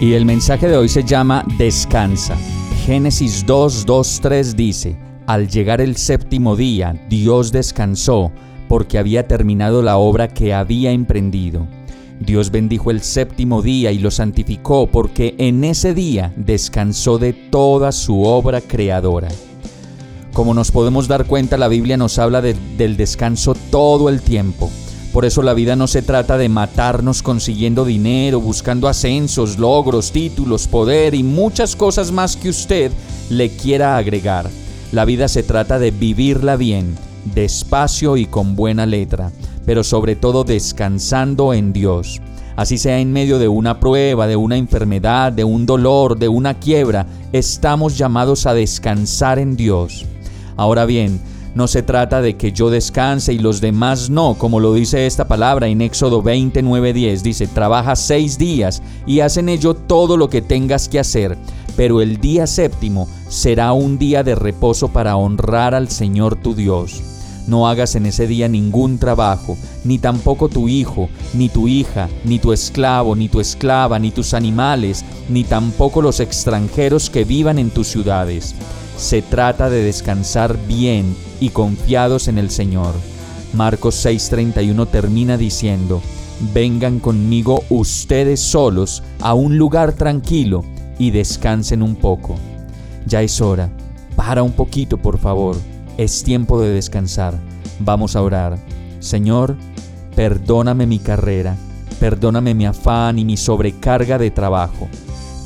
Y el mensaje de hoy se llama Descansa. Génesis 2, 2, 3 dice, Al llegar el séptimo día, Dios descansó porque había terminado la obra que había emprendido. Dios bendijo el séptimo día y lo santificó porque en ese día descansó de toda su obra creadora. Como nos podemos dar cuenta, la Biblia nos habla del descanso todo el tiempo. Por eso la vida no se trata de matarnos consiguiendo dinero, buscando ascensos, logros, títulos, poder y muchas cosas más que usted le quiera agregar. La vida se trata de vivirla bien, despacio y con buena letra, pero sobre todo descansando en Dios. Así sea en medio de una prueba, de una enfermedad, de un dolor, de una quiebra, estamos llamados a descansar en Dios. Ahora bien, no se trata de que yo descanse y los demás no, como lo dice esta palabra en Éxodo 29:10. Dice, trabaja seis días y haz en ello todo lo que tengas que hacer, pero el día séptimo será un día de reposo para honrar al Señor tu Dios. No hagas en ese día ningún trabajo, ni tampoco tu hijo, ni tu hija, ni tu esclavo, ni tu esclava, ni tus animales, ni tampoco los extranjeros que vivan en tus ciudades. Se trata de descansar bien y confiados en el Señor. Marcos 6:31 termina diciendo, Vengan conmigo ustedes solos a un lugar tranquilo y descansen un poco. Ya es hora. Para un poquito, por favor es tiempo de descansar. Vamos a orar. Señor, perdóname mi carrera, perdóname mi afán y mi sobrecarga de trabajo.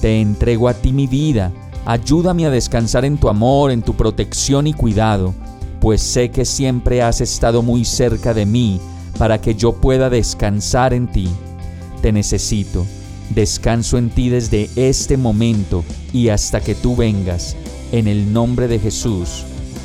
Te entrego a ti mi vida. Ayúdame a descansar en tu amor, en tu protección y cuidado, pues sé que siempre has estado muy cerca de mí para que yo pueda descansar en ti. Te necesito. Descanso en ti desde este momento y hasta que tú vengas. En el nombre de Jesús.